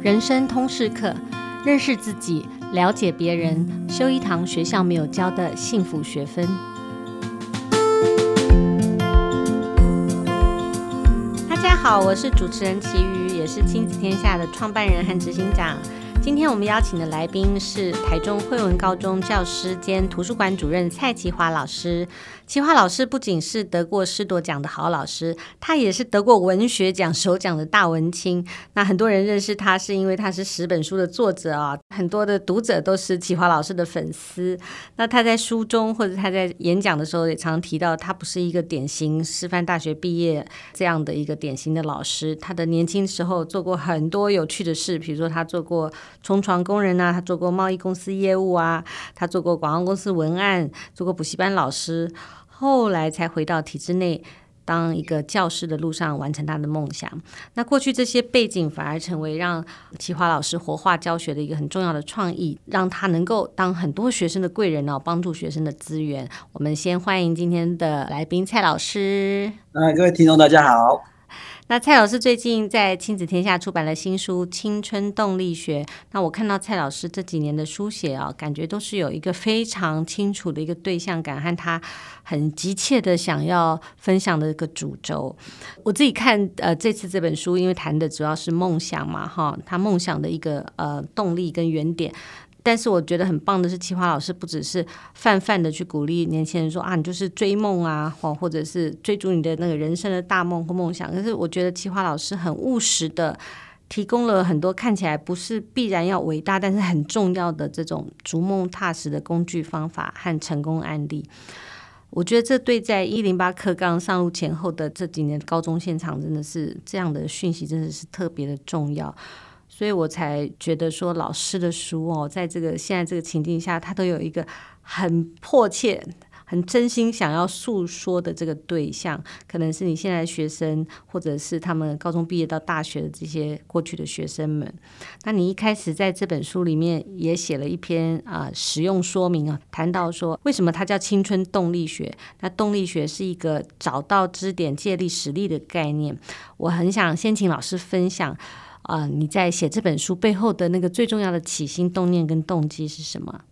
人生通识课，认识自己，了解别人，修一堂学校没有教的幸福学分。大家好，我是主持人齐瑜，也是亲子天下的创办人和执行长。今天我们邀请的来宾是台中惠文高中教师兼图书馆主任蔡淇华老师。淇华老师不仅是得过师铎奖的好老师，他也是得过文学奖首奖的大文青。那很多人认识他是因为他是十本书的作者啊，很多的读者都是淇华老师的粉丝。那他在书中或者他在演讲的时候也常提到，他不是一个典型师范大学毕业这样的一个典型的老师。他的年轻时候做过很多有趣的事，比如说他做过冲床工人啊，他做过贸易公司业务啊，他做过广告公司文案，做过补习班老师。后来才回到体制内，当一个教师的路上完成他的梦想。那过去这些背景反而成为让淇华老师活化教学的一个很重要的创意，让他能够当很多学生的贵人哦，帮助学生的资源。我们先欢迎今天的来宾蔡老师。啊，各位听众大家好。那蔡老师最近在亲子天下出版了新书《青春动力学》。那我看到蔡老师这几年的书写啊，感觉都是有一个非常清楚的一个对象感，和他很急切的想要分享的一个主轴。我自己看呃这次这本书，因为谈的主要是梦想嘛，哈，他梦想的一个呃动力跟原点。但是我觉得很棒的是，奇华老师不只是泛泛的去鼓励年轻人说啊，你就是追梦啊，或或者是追逐你的那个人生的大梦或梦想。可是我觉得奇华老师很务实的提供了很多看起来不是必然要伟大，但是很重要的这种逐梦踏实的工具方法和成功案例。我觉得这对在一零八课纲上路前后的这几年高中现场，真的是这样的讯息，真的是特别的重要。所以我才觉得说，老师的书哦，在这个现在这个情境下，他都有一个很迫切、很真心想要诉说的这个对象，可能是你现在学生，或者是他们高中毕业到大学的这些过去的学生们。那你一开始在这本书里面也写了一篇啊使用说明啊，谈到说为什么它叫青春动力学？那动力学是一个找到支点、借力使力的概念。我很想先请老师分享。啊、呃，你在写这本书背后的那个最重要的起心动念跟动机是什么？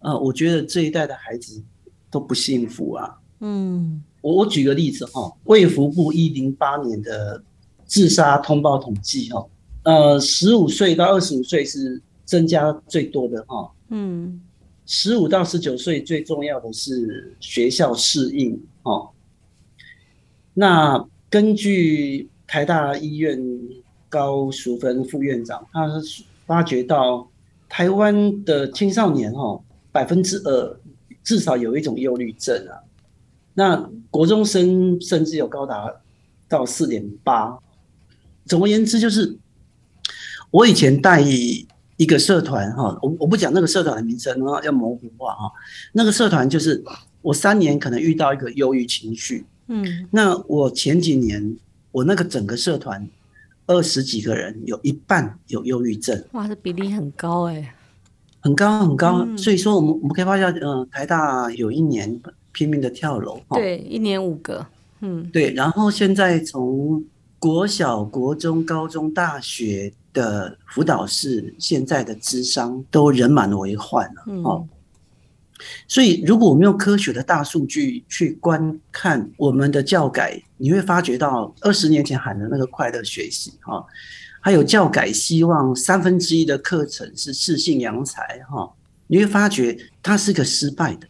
呃，我觉得这一代的孩子都不幸福啊。嗯，我我举个例子哈，卫福部一零八年的自杀通报统计哈，呃，十五岁到二十五岁是增加最多的哈。嗯，十五到十九岁最重要的是学校适应哈。那根据台大医院。高淑芬副院长，他发觉到台湾的青少年哈，百分之二至少有一种忧郁症啊。那国中生甚至有高达到四点八。总而言之，就是我以前带一个社团哈，我我不讲那个社团的名称啊，要模糊化哈。那个社团就是我三年可能遇到一个忧郁情绪，嗯，那我前几年我那个整个社团。二十几个人，有一半有忧郁症。哇，这比例很高哎，很高很高。嗯、所以说，我们我们可以发现，嗯、呃，台大有一年拼命的跳楼，对，一年五个，嗯，对。然后现在从国小、国中、高中、大学的辅导室，现在的智商都人满为患了，哦、嗯。所以，如果我们用科学的大数据去观看我们的教改，你会发觉到二十年前喊的那个快乐学习哈，还有教改希望三分之一的课程是适性扬才哈，你会发觉它是个失败的，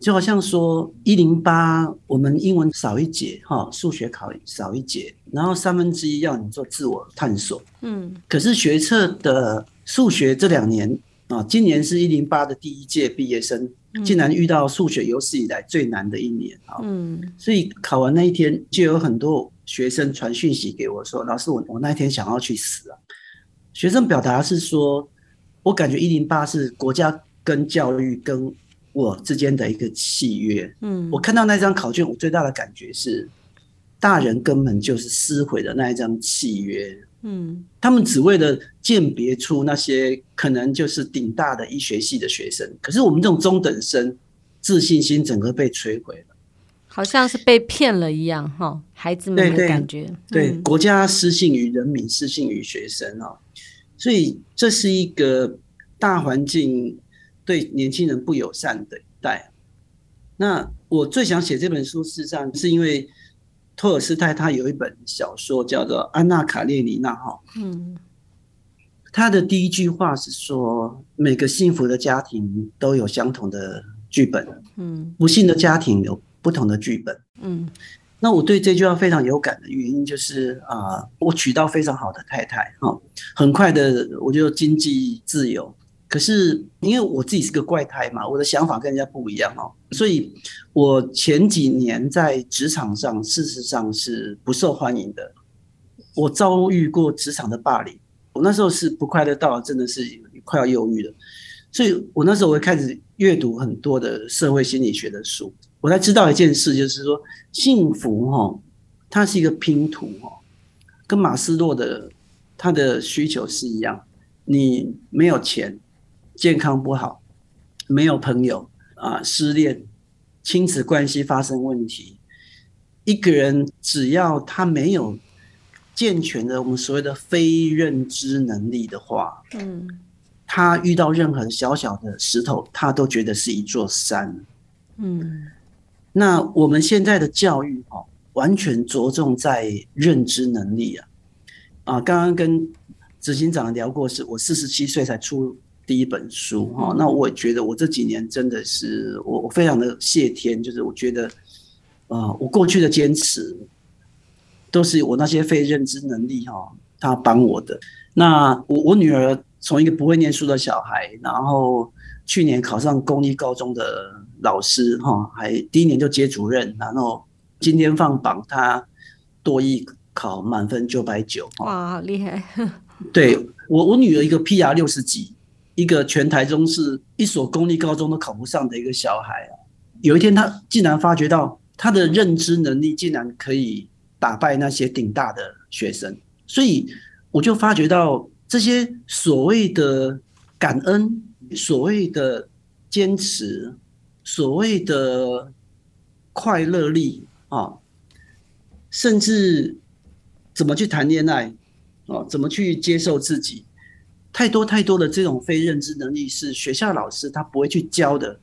就好像说一零八我们英文少一节哈，数学考少一节，然后三分之一要你做自我探索，嗯，可是学测的数学这两年。啊，今年是一零八的第一届毕业生，竟然遇到数学有史以来最难的一年啊！嗯，所以考完那一天，就有很多学生传讯息给我说：“老师，我我那一天想要去死啊！”学生表达是说：“我感觉一零八是国家跟教育跟我之间的一个契约。”嗯，我看到那张考卷，我最大的感觉是，大人根本就是撕毁的那一张契约。嗯，他们只为了鉴别出那些可能就是顶大的医学系的学生，可是我们这种中等生自信心整个被摧毁了，好像是被骗了一样哈，孩子们的感觉。对，对，对，国家失信于人民，失信于学生啊。所以这是一个大环境对年轻人不友善的一代。那我最想写这本书，事实上是因为托尔斯泰他有一本小说叫做《安娜·卡列尼娜》哈，嗯，他的第一句话是说，每个幸福的家庭都有相同的剧本，嗯，不幸的家庭有不同的剧本，嗯。那我对这句话非常有感的原因就是啊、呃，我娶到非常好的太太哈，很快的我就经济自由。可是因为我自己是个怪胎嘛，我的想法跟人家不一样哦，所以我前几年在职场上事实上是不受欢迎的。我遭遇过职场的霸凌，我那时候是不快乐到真的是快要忧郁了。所以我那时候我会开始阅读很多的社会心理学的书。我才知道一件事，就是说幸福哈，它是一个拼图哈，跟马斯洛的他的需求是一样。你没有钱，健康不好，没有朋友啊，失恋，亲子关系发生问题，一个人只要他没有健全的我们所谓的非认知能力的话，嗯，他遇到任何小小的石头，他都觉得是一座山，嗯。那我们现在的教育哦，完全着重在认知能力啊，啊，刚刚跟执行长聊过，是我四十七岁才出第一本书哈，那我也觉得我这几年真的是我我非常的谢天，就是我觉得呃，我过去的坚持都是我那些非认知能力哈，他帮我的。那我我女儿从一个不会念书的小孩，然后去年考上公立高中的。老师哈，还第一年就接主任，然后今天放榜，她多益考满分九百九，哇，好厉害！对我，我女儿一个 PR 六十几，一个全台中市一所公立高中都考不上的一个小孩啊，有一天他竟然发觉到他的认知能力竟然可以打败那些顶大的学生，所以我就发觉到这些所谓的感恩，所谓的坚持。所谓的快乐力啊，甚至怎么去谈恋爱啊，怎么去接受自己，太多太多的这种非认知能力是学校老师他不会去教的。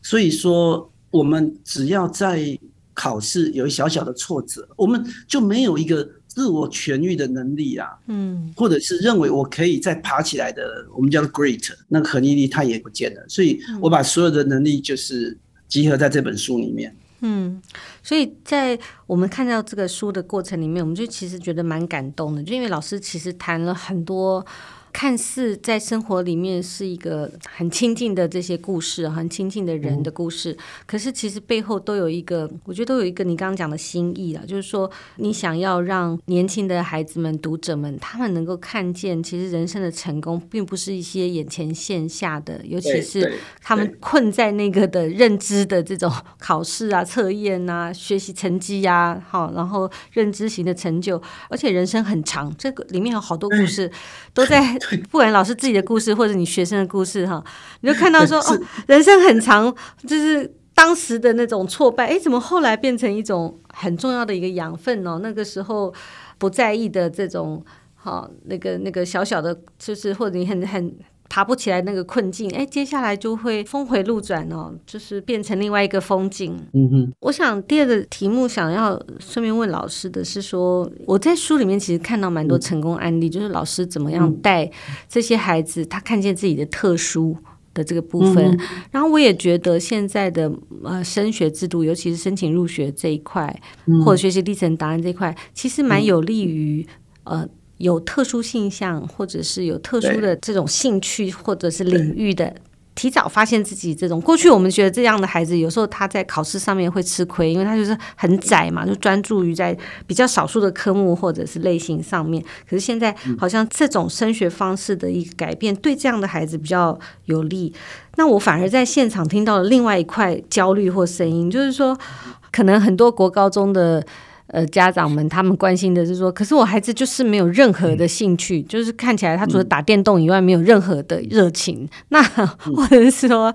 所以说，我们只要在考试有一小小的挫折，我们就没有一个。自我痊愈的能力啊，嗯，或者是认为我可以再爬起来的，我们叫 great，那个恒毅力它也不见了。所以我把所有的能力就是集合在这本书里面。嗯，嗯所以在我们看到这个书的过程里面，我们就其实觉得蛮感动的，就因为老师其实谈了很多。看似在生活里面是一个很亲近的这些故事，很亲近的人的故事，可是其实背后都有一个，我觉得都有一个你刚刚讲的心意了，就是说你想要让年轻的孩子们、读者们，他们能够看见，其实人生的成功并不是一些眼前线下的，尤其是他们困在那个的认知的这种考试啊、测验啊、学习成绩呀，好，然后认知型的成就，而且人生很长，这个里面有好多故事都在。不管老师自己的故事，或者你学生的故事，哈，你就看到说 哦，人生很长，就是当时的那种挫败，哎，怎么后来变成一种很重要的一个养分哦？那个时候不在意的这种，哈，那个那个小小的，就是或者你很很。爬不起来那个困境，哎，接下来就会峰回路转哦，就是变成另外一个风景。嗯哼，我想第二个题目想要顺便问老师的是说，我在书里面其实看到蛮多成功案例，嗯、就是老师怎么样带这些孩子，他看见自己的特殊的这个部分。嗯、然后我也觉得现在的呃升学制度，尤其是申请入学这一块，嗯、或者学习历程答案这一块，其实蛮有利于、嗯、呃。有特殊性向，或者是有特殊的这种兴趣，或者是领域的，提早发现自己这种。过去我们觉得这样的孩子，有时候他在考试上面会吃亏，因为他就是很窄嘛，就专注于在比较少数的科目或者是类型上面。可是现在好像这种升学方式的一个改变，对这样的孩子比较有利。那我反而在现场听到了另外一块焦虑或声音，就是说，可能很多国高中的。呃，家长们他们关心的是说，可是我孩子就是没有任何的兴趣，嗯、就是看起来他除了打电动以外，没有任何的热情。嗯、那 或者是说，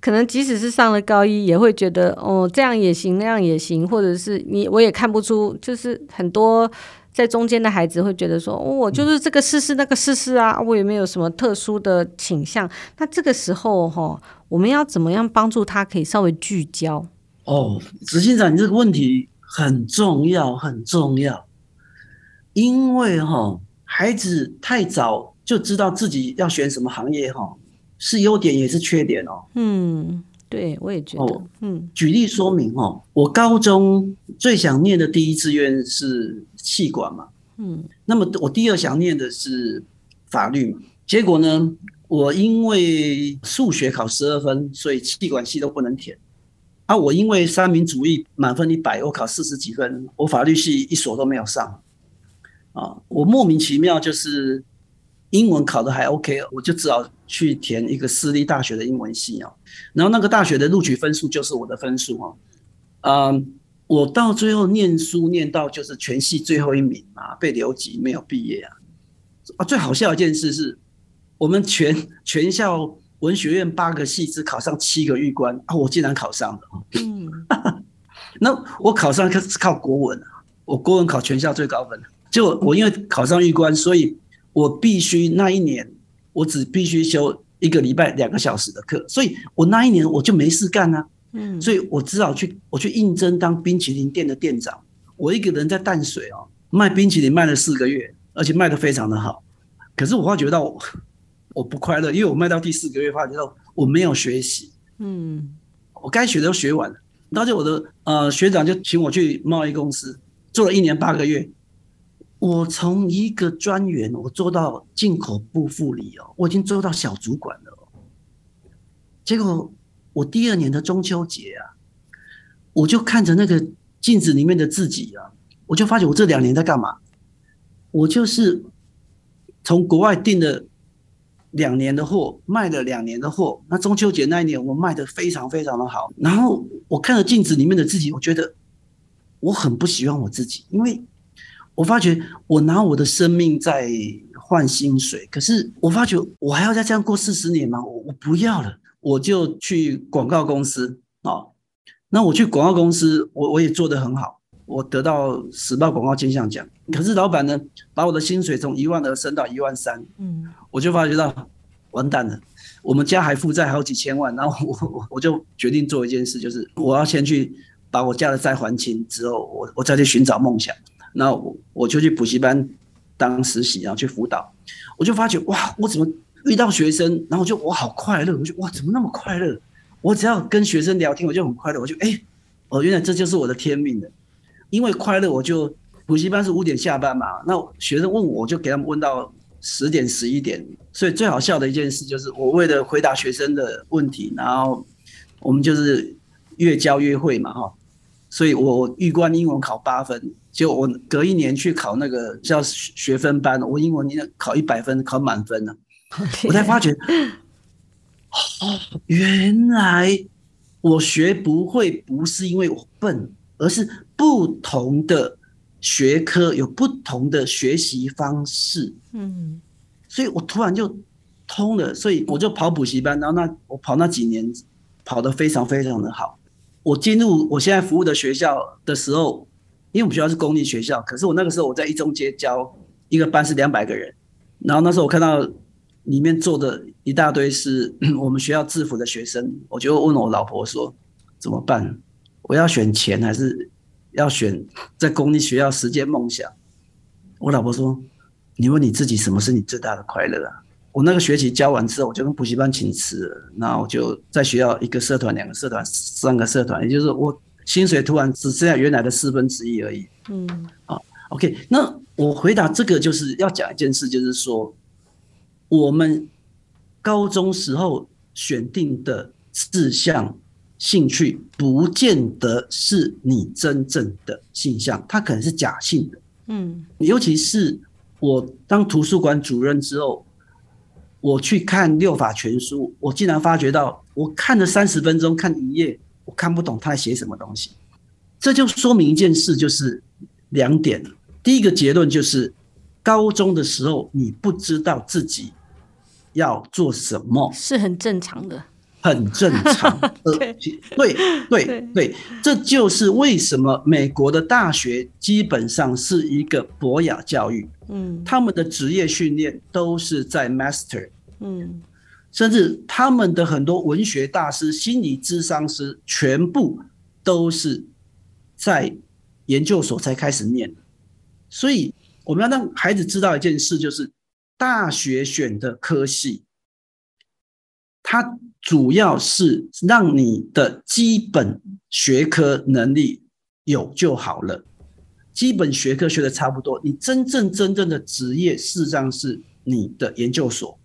可能即使是上了高一，也会觉得哦，这样也行，那样也行，或者是你我也看不出，就是很多在中间的孩子会觉得说，哦，我就是这个试试那个试试啊，我也没有什么特殊的倾向。那这个时候哈，我们要怎么样帮助他可以稍微聚焦？哦，执行长，你这个问题很重要，很重要，因为哈，孩子太早就知道自己要选什么行业哈，是优点也是缺点哦。嗯。对，我也觉得。哦、嗯，举例说明哦，我高中最想念的第一志愿是气管嘛。嗯，那么我第二想念的是法律嘛。结果呢，我因为数学考十二分，所以气管系都不能填。啊，我因为三民主义满分一百，我考四十几分，我法律系一所都没有上。啊，我莫名其妙就是。英文考的还 OK，我就只好去填一个私立大学的英文系哦。然后那个大学的录取分数就是我的分数哦。嗯，我到最后念书念到就是全系最后一名嘛，被留级没有毕业啊。啊，最好笑一件事是，我们全全校文学院八个系只考上七个预官啊，我竟然考上了。嗯，那我考上可是靠国文啊，我国文考全校最高分，就我因为考上预官，所以。我必须那一年，我只必须修一个礼拜两个小时的课，所以我那一年我就没事干啊。嗯，所以我只好去我去应征当冰淇淋店的店长。我一个人在淡水哦卖冰淇淋卖了四个月，而且卖得非常的好。可是我发觉到我，不快乐，因为我卖到第四个月发觉到我没有学习。嗯，我该学的都学完了，而且我的呃学长就请我去贸易公司做了一年八个月。我从一个专员，我做到进口部副理哦，我已经做到小主管了。结果我第二年的中秋节啊，我就看着那个镜子里面的自己啊，我就发觉我这两年在干嘛？我就是从国外订了两年的货，卖了两年的货。那中秋节那一年，我卖的非常非常的好。然后我看着镜子里面的自己，我觉得我很不喜欢我自己，因为。我发觉我拿我的生命在换薪水，可是我发觉我还要再这样过四十年吗？我我不要了，我就去广告公司啊。那我去广告公司，我我也做得很好，我得到时报广告金像奖。可是老板呢，把我的薪水从一万二升到一万三，嗯，我就发觉到完蛋了，我们家还负债好几千万。然后我我就决定做一件事，就是我要先去把我家的债还清，之后我我再去寻找梦想。那我我就去补习班当实习，然后去辅导，我就发觉哇，我怎么遇到学生，然后就我好快乐，我就哇，怎么那么快乐？我只要跟学生聊天，我就很快乐，我就哎，哦，原来这就是我的天命的，因为快乐，我就补习班是五点下班嘛，那学生问我，我就给他们问到十点十一点，所以最好笑的一件事就是，我为了回答学生的问题，然后我们就是越教越会嘛，哈。所以我预关英文考八分，结果我隔一年去考那个叫学分班，我英文考一百分，考满分了。我才发觉，哦，原来我学不会不是因为我笨，而是不同的学科有不同的学习方式。嗯，所以我突然就通了，所以我就跑补习班，然后那我跑那几年跑得非常非常的好。我进入我现在服务的学校的时候，因为我们学校是公立学校，可是我那个时候我在一中街教一个班是两百个人，然后那时候我看到里面坐的一大堆是 我们学校制服的学生，我就问我老婆说怎么办？我要选钱还是要选在公立学校实践梦想？我老婆说，你问你自己什么是你最大的快乐啊？我那个学期教完之后，我就跟补习班请辞了。那我就在学校一个社团、两个社团、三个社团，也就是我薪水突然只剩下原来的四分之一而已。嗯，好，OK。那我回答这个就是要讲一件事，就是说我们高中时候选定的志向、兴趣，不见得是你真正的性向，它可能是假性的。嗯，尤其是我当图书馆主任之后。我去看六法全书，我竟然发觉到，我看了三十分钟，看一页，我看不懂他在写什么东西。这就说明一件事，就是两点。第一个结论就是，高中的时候你不知道自己要做什么，是很正常的。很正常。对对对对，这就是为什么美国的大学基本上是一个博雅教育。嗯，他们的职业训练都是在 master。嗯，甚至他们的很多文学大师、心理咨商师，全部都是在研究所才开始念。所以我们要让孩子知道一件事，就是大学选的科系。它主要是让你的基本学科能力有就好了，基本学科学的差不多，你真正真正的职业事实上是你的研究所，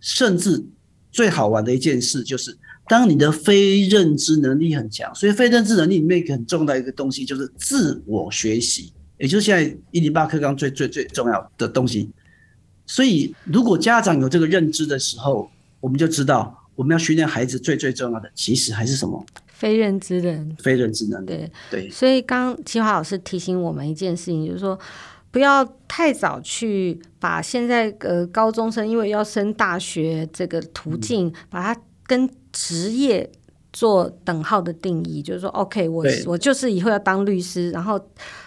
甚至最好玩的一件事就是，当你的非认知能力很强，所以非认知能力里面一个很重要的一个东西就是自我学习，也就是现在一零八课纲最最最重要的东西。所以如果家长有这个认知的时候，我们就知道，我们要训练孩子最最重要的，其实还是什么？非认知的，非认知能力。对对。所以刚刚奇华老师提醒我们一件事情，就是说，不要太早去把现在呃高中生因为要升大学这个途径，嗯、把它跟职业做等号的定义，就是说，OK，我我就是以后要当律师，然后。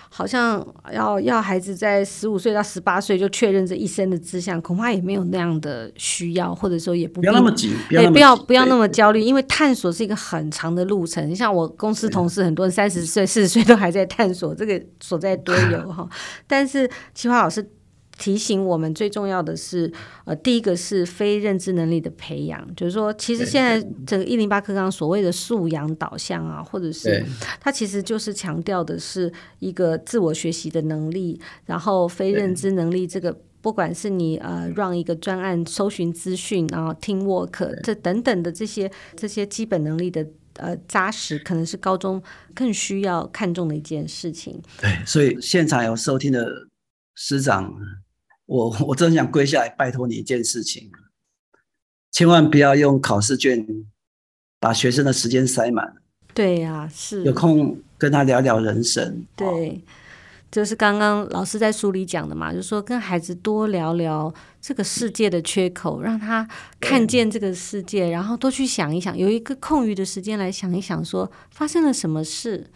好像要要孩子在十五岁到十八岁就确认这一生的志向，恐怕也没有那样的需要，或者说也不不要那么急，也，不要不要那么焦虑，因为探索是一个很长的路程。像我公司同事很多人三十岁、四十岁都还在探索，这个所在多 有哈。但是奇华老师。提醒我们最重要的是，呃，第一个是非认知能力的培养，就是说，其实现在整个一零八课纲所谓的素养导向啊，或者是它其实就是强调的是一个自我学习的能力，然后非认知能力这个，不管是你呃让一个专案搜寻资讯，然后 team work 这等等的这些这些基本能力的呃扎实，可能是高中更需要看重的一件事情。对，所以现场有收听的师长。我 我真想跪下来拜托你一件事情，千万不要用考试卷把学生的时间塞满。对呀、啊，是有空跟他聊聊人生。对，就是刚刚老师在书里讲的嘛，就是说跟孩子多聊聊这个世界的缺口，让他看见这个世界，然后多去想一想，有一个空余的时间来想一想，说发生了什么事。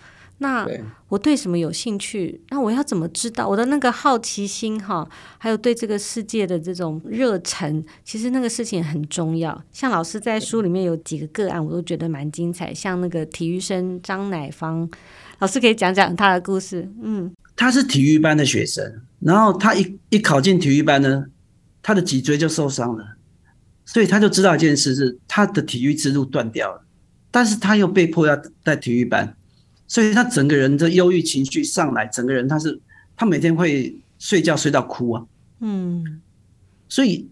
那我对什么有兴趣？那我要怎么知道？我的那个好奇心哈，还有对这个世界的这种热忱，其实那个事情很重要。像老师在书里面有几个个案，我都觉得蛮精彩。像那个体育生张乃芳，老师可以讲讲他的故事。嗯，他是体育班的学生，然后他一一考进体育班呢，他的脊椎就受伤了，所以他就知道一件事是他的体育之路断掉了，但是他又被迫要在体育班。所以他整个人的忧郁情绪上来，整个人他是他每天会睡觉睡到哭啊，嗯，所以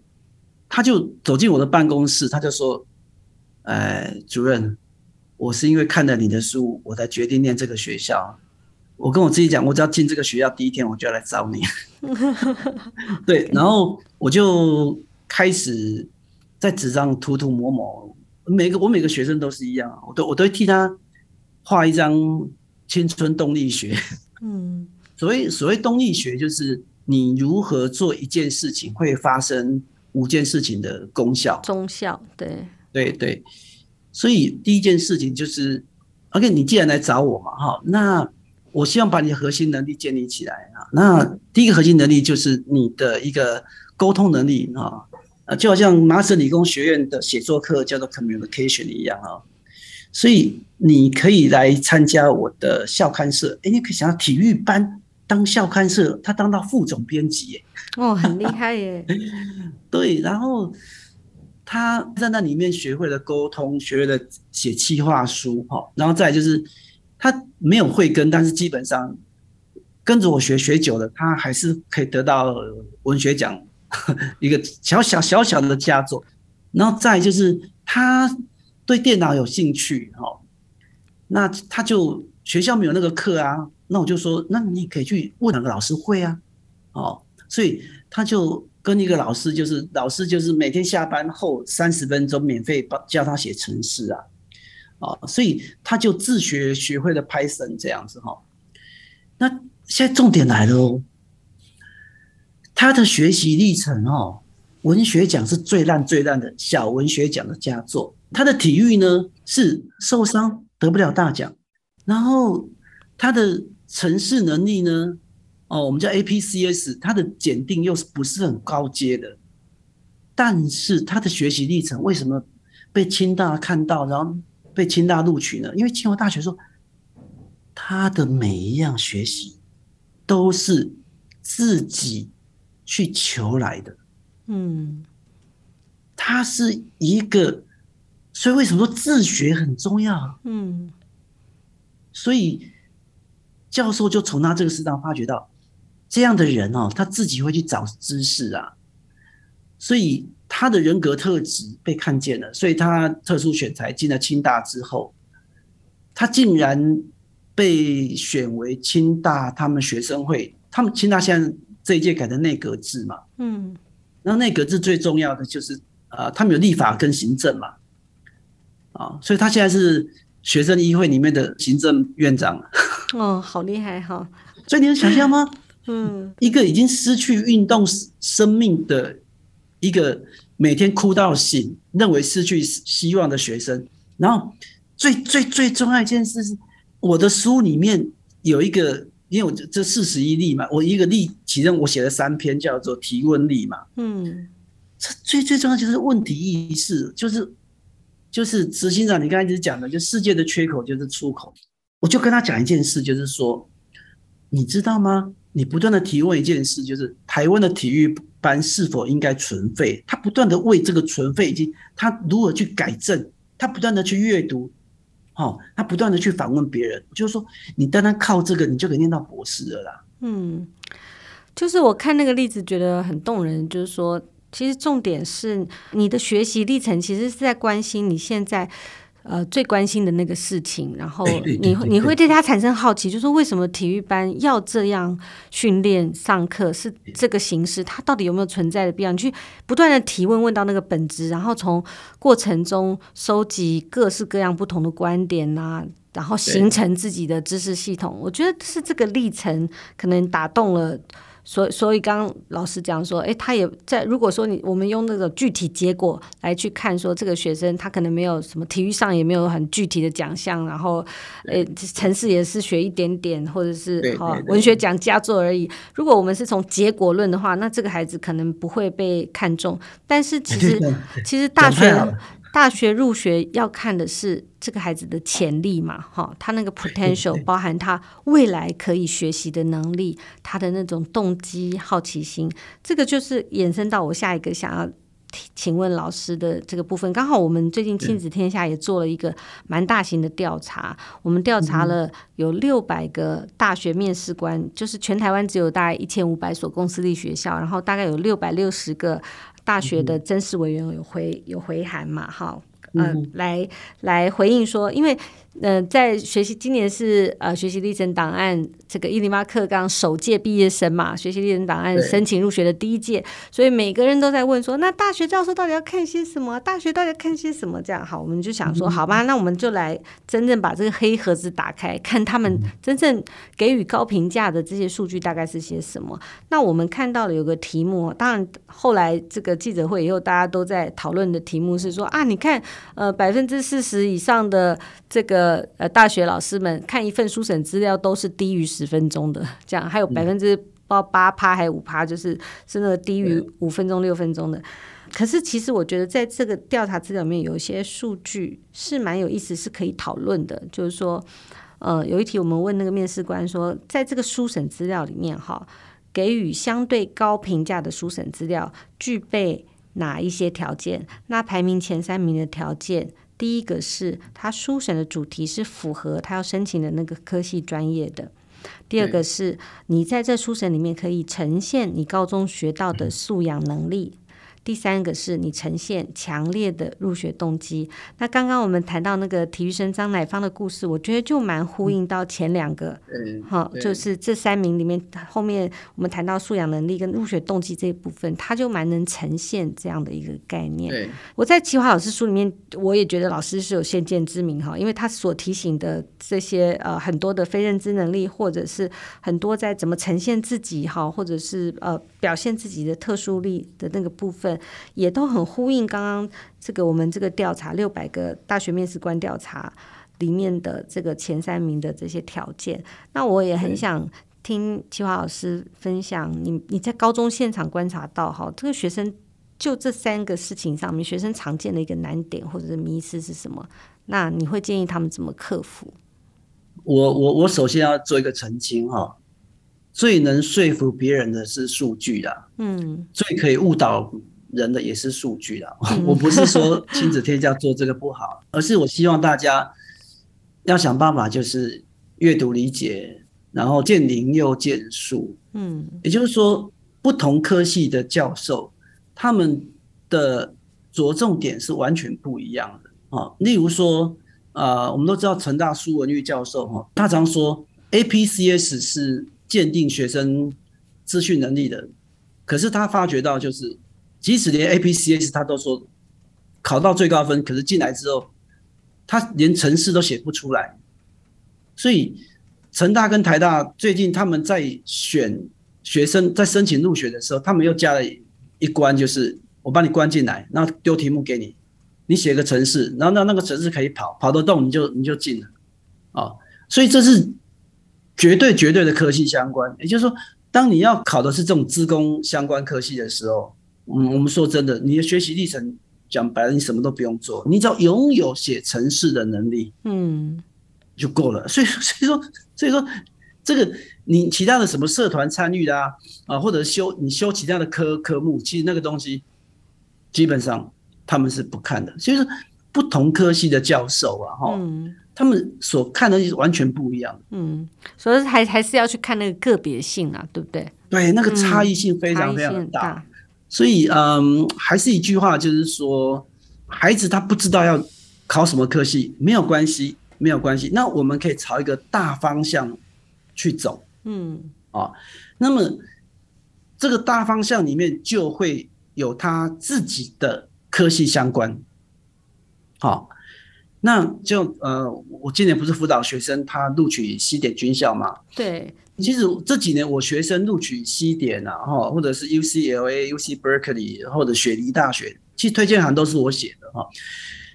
他就走进我的办公室，他就说：“哎，主任，我是因为看了你的书，我才决定念这个学校。我跟我自己讲，我只要进这个学校第一天，我就要来找你。”对，然后我就开始在纸上涂涂抹抹，每个我每个学生都是一样，我都我都会替他。画一张青春动力学，嗯，所谓所谓动力学就是你如何做一件事情会发生五件事情的功效，功效，对，对对，所以第一件事情就是，OK，你既然来找我嘛，哈，那我希望把你的核心能力建立起来啊。那第一个核心能力就是你的一个沟通能力啊，啊，就好像麻省理工学院的写作课叫做 communication 一样啊。所以你可以来参加我的校刊社，哎，你可以想到体育班当校刊社，他当到副总编辑，耶，哦，很厉害耶。对，然后他在那里面学会了沟通，学会了写企划书，哈，然后再就是他没有慧根，但是基本上跟着我学学久了，他还是可以得到文学奖 一个小小小小的佳作，然后再就是他。对电脑有兴趣哦，那他就学校没有那个课啊，那我就说，那你可以去问哪个老师会啊，哦，所以他就跟一个老师，就是老师就是每天下班后三十分钟免费帮教他写程式啊，哦，所以他就自学学会了 Python 这样子哈。那现在重点来了哦，他的学习历程哦，文学奖是最烂最烂的小文学奖的佳作。他的体育呢是受伤得不了大奖，然后他的城市能力呢，哦，我们叫 APCS，他的检定又是不是很高阶的，但是他的学习历程为什么被清大看到，然后被清大录取呢？因为清华大学说他的每一样学习都是自己去求来的，嗯，他是一个。所以为什么说自学很重要？嗯，所以教授就从他这个事上发觉到，这样的人哦，他自己会去找知识啊，所以他的人格特质被看见了，所以他特殊选材进了清大之后，他竟然被选为清大他们学生会，他们清大现在这一届改的内阁制嘛，嗯，然后内阁制最重要的就是啊、呃，他们有立法跟行政嘛。啊，所以他现在是学生议会里面的行政院长。哦，好厉害哈！所以你能想象吗？嗯，一个已经失去运动生命的一个每天哭到醒，认为失去希望的学生，然后最最最重要一件事是，我的书里面有一个，因为我这四十一例嘛，我一个例其中我写了三篇，叫做提问力嘛。嗯，这最最重要就是问题意识，就是。就是执行长，你刚才一直讲的，就世界的缺口就是出口。我就跟他讲一件事，就是说，你知道吗？你不断的提问一件事，就是台湾的体育班是否应该存废？他不断的为这个存废以及他如何去改正，他不断的去阅读，哦，他不断的去访问别人。就是说，你单单靠这个，你就可以念到博士了啦。嗯，就是我看那个例子觉得很动人，就是说。其实重点是你的学习历程，其实是在关心你现在呃最关心的那个事情，然后你你会对他产生好奇，就是说为什么体育班要这样训练上课是这个形式，它到底有没有存在的必要？你去不断的提问，问到那个本质，然后从过程中收集各式各样不同的观点啊，然后形成自己的知识系统。我觉得是这个历程可能打动了。所以，所以刚刚老师讲说，诶，他也在。如果说你我们用那个具体结果来去看，说这个学生他可能没有什么体育上也没有很具体的奖项，然后，诶，城市也是学一点点，或者是哈文学奖佳作而已。如果我们是从结果论的话，那这个孩子可能不会被看中。但是其实，其实大学。大学入学要看的是这个孩子的潜力嘛，哈，他那个 potential 包含他未来可以学习的能力，他的那种动机、好奇心，这个就是延伸到我下一个想要请问老师的这个部分。刚好我们最近亲子天下也做了一个蛮大型的调查，我们调查了有六百个大学面试官，就是全台湾只有大概一千五百所公私立学校，然后大概有六百六十个。大学的甄试委员有回有回函嘛？哈，嗯、呃，来来回应说，因为。呃，在学习今年是呃学习历程档案这个伊零八课纲首届毕业生嘛，学习历程档案申请入学的第一届，所以每个人都在问说，那大学教授到底要看些什么？大学到底要看些什么？这样好，我们就想说，好吧，那我们就来真正把这个黑盒子打开，看他们真正给予高评价的这些数据大概是些什么。那我们看到了有个题目，当然后来这个记者会以后，大家都在讨论的题目是说啊，你看，呃，百分之四十以上的这个。呃，大学老师们看一份书审资料都是低于十分钟的，这样还有百分之八八趴还有五趴，就是是那个低于五分钟六分钟的。可是其实我觉得在这个调查资料里面有一些数据是蛮有意思，是可以讨论的。就是说，呃，有一题我们问那个面试官说，在这个书审资料里面哈，给予相对高评价的书审资料具备哪一些条件？那排名前三名的条件。第一个是他书审的主题是符合他要申请的那个科系专业的，第二个是你在这书审里面可以呈现你高中学到的素养能力。第三个是你呈现强烈的入学动机。那刚刚我们谈到那个体育生张乃芳的故事，我觉得就蛮呼应到前两个，好，就是这三名里面后面我们谈到素养能力跟入学动机这一部分，他就蛮能呈现这样的一个概念。我在奇华老师书里面，我也觉得老师是有先见之明哈，因为他所提醒的这些呃很多的非认知能力，或者是很多在怎么呈现自己哈，或者是呃表现自己的特殊力的那个部分。也都很呼应刚刚这个我们这个调查六百个大学面试官调查里面的这个前三名的这些条件。那我也很想听齐华老师分享你，你你在高中现场观察到哈，这个学生就这三个事情上面，学生常见的一个难点或者是迷失是什么？那你会建议他们怎么克服？我我我首先要做一个澄清哈，最能说服别人的是数据啦，嗯，最可以误导人的也是数据啦。嗯、我不是说亲子天下做这个不好，而是我希望大家要想办法，就是阅读理解，然后见林又见树，嗯，也就是说，不同科系的教授他们的着重点是完全不一样的啊。例如说。啊、呃，我们都知道成大苏文玉教授哈，他常说 APCS 是鉴定学生资讯能力的，可是他发觉到就是，即使连 APCS 他都说考到最高分，可是进来之后，他连程式都写不出来。所以成大跟台大最近他们在选学生，在申请入学的时候，他们又加了一关，就是我把你关进来，然后丢题目给你。你写个程式，然后让那个程式可以跑，跑得动你就你就进了，啊、所以这是绝对绝对的科系相关。也就是说，当你要考的是这种资工相关科系的时候，嗯，我们说真的，你的学习历程讲白了，你什么都不用做，你只要拥有写程式的能力，嗯，就够了。所以所以说所以说这个你其他的什么社团参与啊啊，或者修你修其他的科科目，其实那个东西基本上。他们是不看的，所以说不同科系的教授啊，哈、嗯，他们所看的是完全不一样。嗯，所以还还是要去看那个个别性啊，对不对？对，那个差异性非常非常大。大所以，嗯，还是一句话，就是说，孩子他不知道要考什么科系，没有关系，没有关系。那我们可以朝一个大方向去走。嗯，啊，那么这个大方向里面就会有他自己的。科系相关，好，那就呃，我今年不是辅导学生他录取西点军校嘛？对，其实这几年我学生录取西点啊，哈，或者是 UCLA、UC Berkeley 或者雪梨大学，其实推荐函都是我写的哈。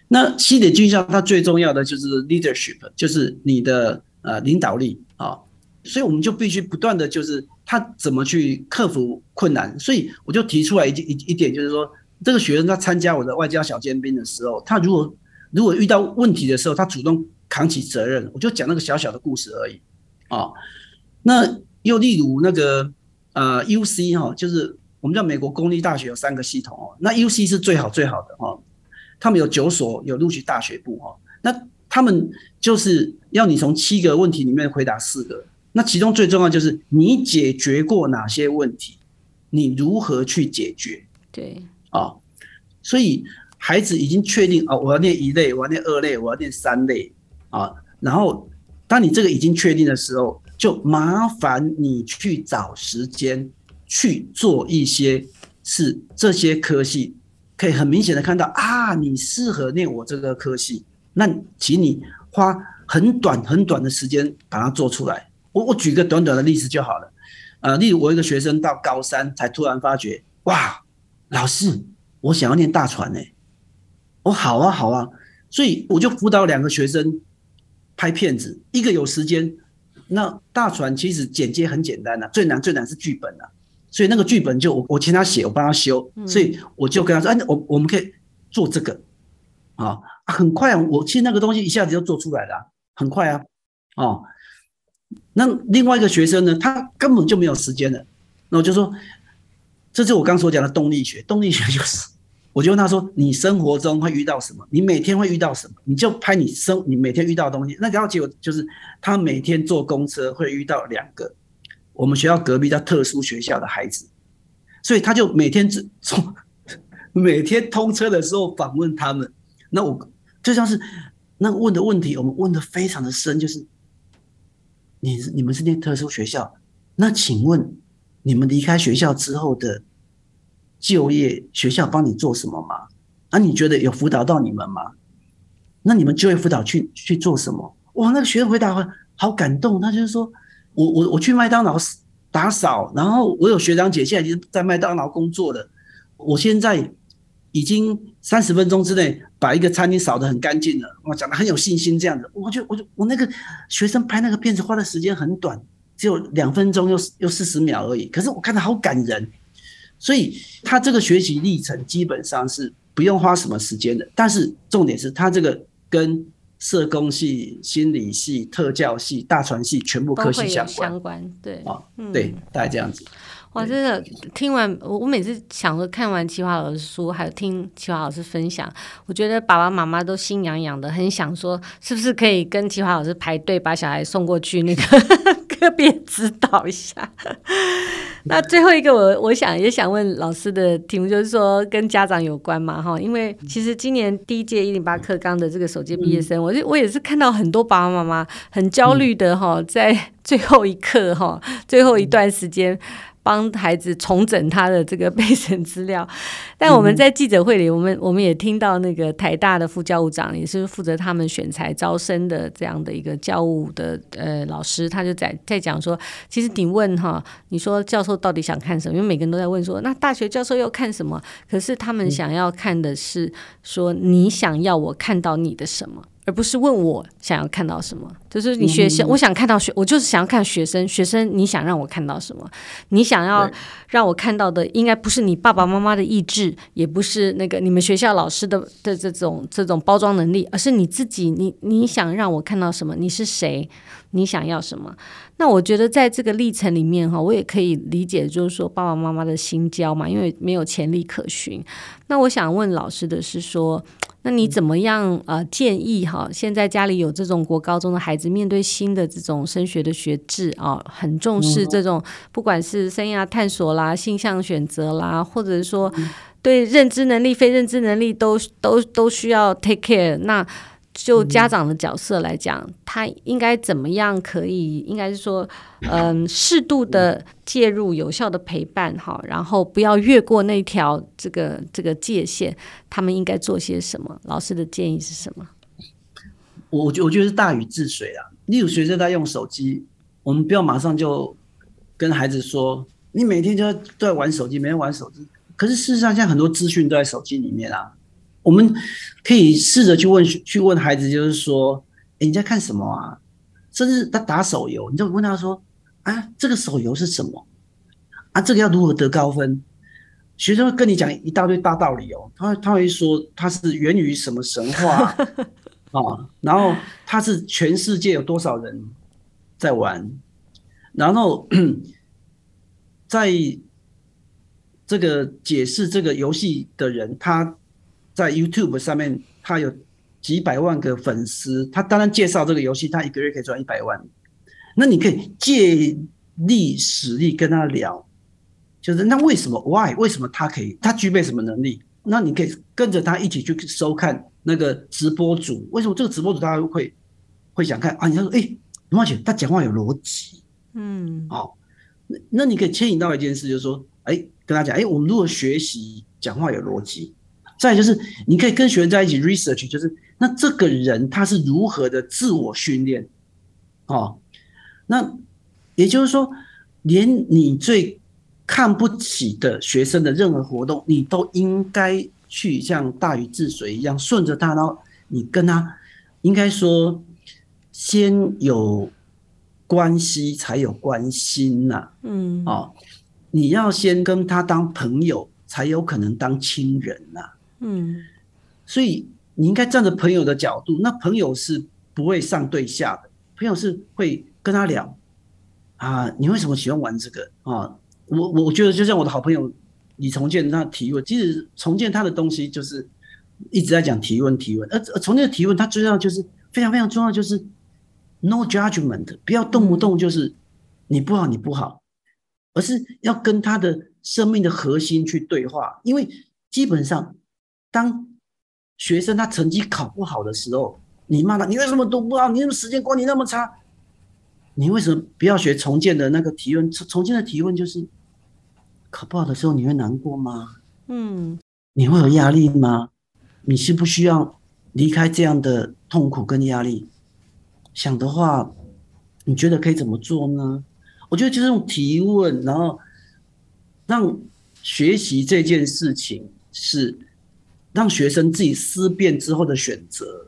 那西点军校它最重要的就是 leadership，就是你的呃领导力啊，所以我们就必须不断的就是他怎么去克服困难，所以我就提出来一一一点就是说。这个学生他参加我的外交小尖兵的时候，他如果如果遇到问题的时候，他主动扛起责任，我就讲那个小小的故事而已啊。那又例如那个呃 UC 哈，就是我们叫美国公立大学有三个系统哦，那 UC 是最好最好的哈，他们有九所有录取大学部哈，那他们就是要你从七个问题里面回答四个，那其中最重要就是你解决过哪些问题，你如何去解决？对。啊，所以孩子已经确定啊，我要念一类，我要念二类，我要念三类啊。然后，当你这个已经确定的时候，就麻烦你去找时间去做一些是这些科系可以很明显的看到啊，你适合念我这个科系，那请你花很短很短的时间把它做出来。我我举个短短的例子就好了，呃，例如我一个学生到高三才突然发觉，哇。老师，我想要念大传呢。我好啊，好啊，所以我就辅导两个学生拍片子，一个有时间。那大船其实剪接很简单呐，最难最难是剧本啊。所以那个剧本就我我请他写，我帮他修。所以我就跟他说，哎，我我们可以做这个啊，很快啊，我其实那个东西一下子就做出来了，很快啊，哦。那另外一个学生呢，他根本就没有时间了，那我就说。这是我刚所讲的动力学，动力学就是，我就问他说：“你生活中会遇到什么？你每天会遇到什么？你就拍你生你每天遇到的东西。那然后结果就是，他每天坐公车会遇到两个我们学校隔壁叫特殊学校的孩子，所以他就每天只 从每天通车的时候访问他们。那我就像是那问的问题，我们问的非常的深，就是你你们是念特殊学校，那请问？”你们离开学校之后的就业，学校帮你做什么吗？啊，你觉得有辅导到你们吗？那你们就业辅导去去做什么？哇，那个学生回答好感动，他就是说我我我去麦当劳打扫，然后我有学长姐现在已经在麦当劳工作了，我现在已经三十分钟之内把一个餐厅扫得很干净了，我讲得很有信心这样子。我就我就我那个学生拍那个片子花的时间很短，只有两分钟又又四十秒而已，可是我看得好感人。所以他这个学习历程基本上是不用花什么时间的，但是重点是他这个跟社工系、心理系、特教系、大传系全部科系相关，相关对啊，对，大概这样子。哇，真的听完我，我每次想说看完齐华老师书，还有听齐华老师分享，我觉得爸爸妈妈都心痒痒的，很想说是不是可以跟齐华老师排队把小孩送过去那个 个别指导一下。那最后一个我，我想也想问老师的题目，就是说跟家长有关嘛，哈，因为其实今年第一届一零八课纲的这个首届毕业生，我就我也是看到很多爸爸妈妈很焦虑的哈，在最后一刻哈，最后一段时间。帮孩子重整他的这个 备审资料，但我们在记者会里，我们我们也听到那个台大的副教务长，也是负责他们选材招生的这样的一个教务的呃老师，他就在在讲说，其实你问哈，你说教授到底想看什么？因为每个人都在问说，那大学教授要看什么？可是他们想要看的是说，你想要我看到你的什么？而不是问我想要看到什么，就是你学生，我想看到学，我就是想要看学生，学生你想让我看到什么？你想要让我看到的，应该不是你爸爸妈妈的意志，也不是那个你们学校老师的的这种这种包装能力，而是你自己，你你想让我看到什么？你是谁？你想要什么？那我觉得在这个历程里面哈，我也可以理解，就是说爸爸妈妈的心焦嘛，因为没有潜力可循。那我想问老师的是说。那你怎么样呃建议哈？现在家里有这种国高中的孩子，面对新的这种升学的学制啊，很重视这种不管是生涯探索啦、性向选择啦，或者是说对认知能力、非认知能力都都都需要 take care。那就家长的角色来讲，他应该怎么样可以？应该是说，嗯，适度的介入，有效的陪伴，哈，然后不要越过那条这个这个界限。他们应该做些什么？老师的建议是什么？我觉我觉得是大禹治水啊。例如学生在用手机，我们不要马上就跟孩子说，你每天就都在玩手机，每天玩手机。可是事实上，现在很多资讯都在手机里面啊。我们可以试着去问去问孩子，就是说，哎，你在看什么啊？甚至他打手游，你就问他说，啊，这个手游是什么？啊，这个要如何得高分？学生会跟你讲一大堆大道理哦，他他会说他是源于什么神话啊？然后他是全世界有多少人在玩？然后 在这个解释这个游戏的人，他。在 YouTube 上面，他有几百万个粉丝。他当然介绍这个游戏，他一个月可以赚一百万。那你可以借力使力跟他聊，就是那为什么？Why？为什么他可以？他具备什么能力？那你可以跟着他一起去收看那个直播主。为什么这个直播主大家会会想看啊？你要说，哎、欸，龙华姐，他讲话有逻辑，嗯，好、哦。那那你可以牵引到一件事，就是说，哎、欸，跟他讲，哎、欸，我们如何学习讲话有逻辑？再就是，你可以跟学生在一起 research，就是那这个人他是如何的自我训练，哦，那也就是说，连你最看不起的学生的任何活动，你都应该去像大禹治水一样顺着他，然后你跟他应该说先有关系才有关心呐、啊，嗯，哦，你要先跟他当朋友，才有可能当亲人呐、啊。嗯，所以你应该站在朋友的角度，那朋友是不会上对下的，朋友是会跟他聊啊，你为什么喜欢玩这个啊？我我觉得就像我的好朋友李重建，他提问，其实重建他的东西就是一直在讲提问提问，而重建的提问，他最重要就是非常非常重要，就是 no judgment，不要动不动就是你不好你不好，而是要跟他的生命的核心去对话，因为基本上。当学生他成绩考不好的时候，你骂他，你为什么读不好？你怎么时间管理那么差？你为什么不要学重建的那个提问？重建的提问就是：考不好的时候你会难过吗？嗯，你会有压力吗？你需不需要离开这样的痛苦跟压力？想的话，你觉得可以怎么做呢？我觉得就是用提问，然后让。学习这件事情是让学生自己思辨之后的选择，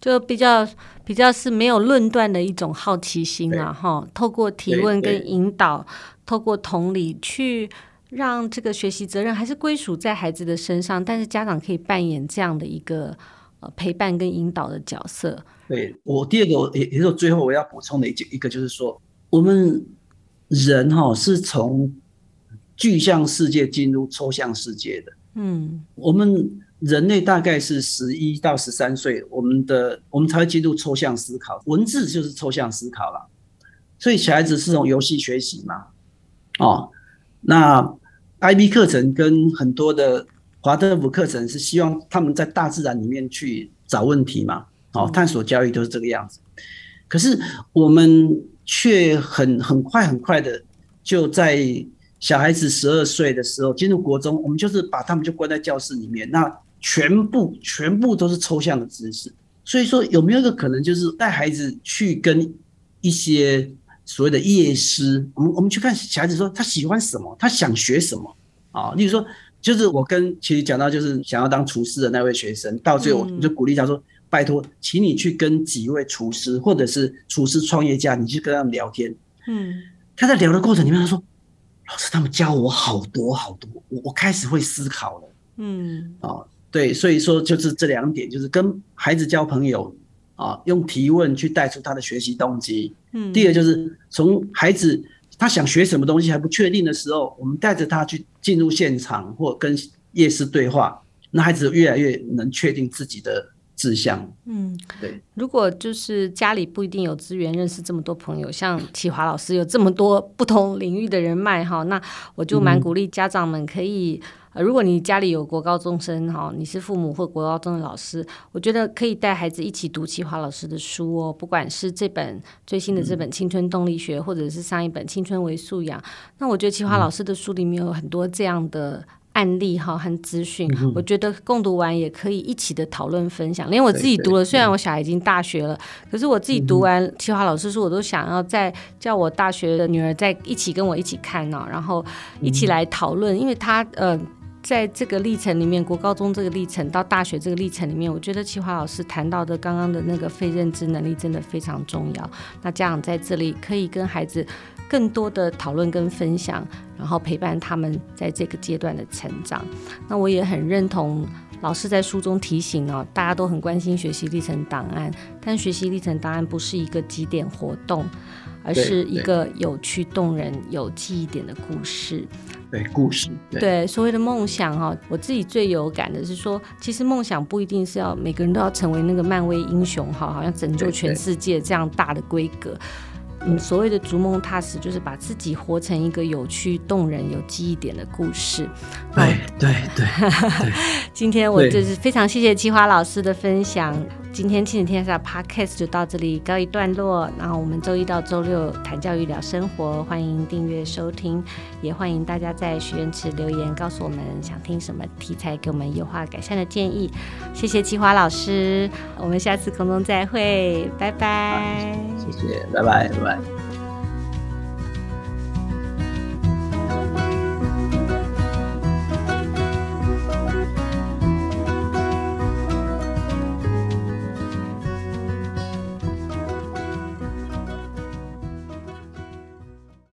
就比较比较是没有论断的一种好奇心啊，哈，透过提问跟引导，透过同理去让这个学习责任还是归属在孩子的身上，但是家长可以扮演这样的一个呃陪伴跟引导的角色。对，我第二个也也是最后我要补充的一一个就是说，我们人哈是从具象世界进入抽象世界的。嗯，我们人类大概是十一到十三岁，我们的我们才会进入抽象思考，文字就是抽象思考了。所以小孩子是从游戏学习嘛，哦，那 IB 课程跟很多的华德福课程是希望他们在大自然里面去找问题嘛，哦，探索教育都是这个样子。可是我们却很很快很快的就在。小孩子十二岁的时候进入国中，我们就是把他们就关在教室里面，那全部全部都是抽象的知识。所以说有没有一个可能，就是带孩子去跟一些所谓的业师，我们我们去看小孩子说他喜欢什么，他想学什么啊？例如说，就是我跟其实讲到就是想要当厨师的那位学生，到最后我就鼓励他说：“拜托，请你去跟几位厨师或者是厨师创业家，你去跟他们聊天。”嗯，他在聊的过程里面，他说。老师，他们教我好多好多，我我开始会思考了。嗯，啊，对，所以说就是这两点，就是跟孩子交朋友啊，用提问去带出他的学习动机。嗯，第二就是从孩子他想学什么东西还不确定的时候，我们带着他去进入现场或跟夜市对话，那孩子越来越能确定自己的。志向，嗯，对。如果就是家里不一定有资源认识这么多朋友，像启华老师有这么多不同领域的人脉哈，那我就蛮鼓励家长们可以，呃，如果你家里有国高中生哈，你是父母或国高中的老师，我觉得可以带孩子一起读启华老师的书哦，不管是这本最新的这本《青春动力学》，或者是上一本《青春为素养》，那我觉得启华老师的书里面有很多这样的。案例哈和资讯，我觉得共读完也可以一起的讨论分享。连我自己读了，虽然我小孩已经大学了，可是我自己读完齐华老师书，我都想要再叫我大学的女儿再一起跟我一起看呢，然后一起来讨论。因为他呃，在这个历程里面，国高中这个历程到大学这个历程里面，我觉得齐华老师谈到的刚刚的那个非认知能力真的非常重要。那家长在这里可以跟孩子。更多的讨论跟分享，然后陪伴他们在这个阶段的成长。那我也很认同老师在书中提醒哦，大家都很关心学习历程档案，但学习历程档案不是一个几点活动，而是一个有趣、动人、有记忆点的故事。对，故事。对，对所谓的梦想哈，我自己最有感的是说，其实梦想不一定是要每个人都要成为那个漫威英雄哈，好像拯救全世界这样大的规格。嗯，所谓的逐梦踏实，就是把自己活成一个有趣、动人、有记忆点的故事。对对对。今天我就是非常谢谢奇华老师的分享。今天亲子天下 Podcast 就到这里告一段落。然后我们周一到周六谈教育、聊生活，欢迎订阅收听，也欢迎大家在许愿池留言告诉我们想听什么题材，给我们优化改善的建议。谢谢齐华老师，我们下次空中再会，拜拜。谢谢，拜拜，拜拜。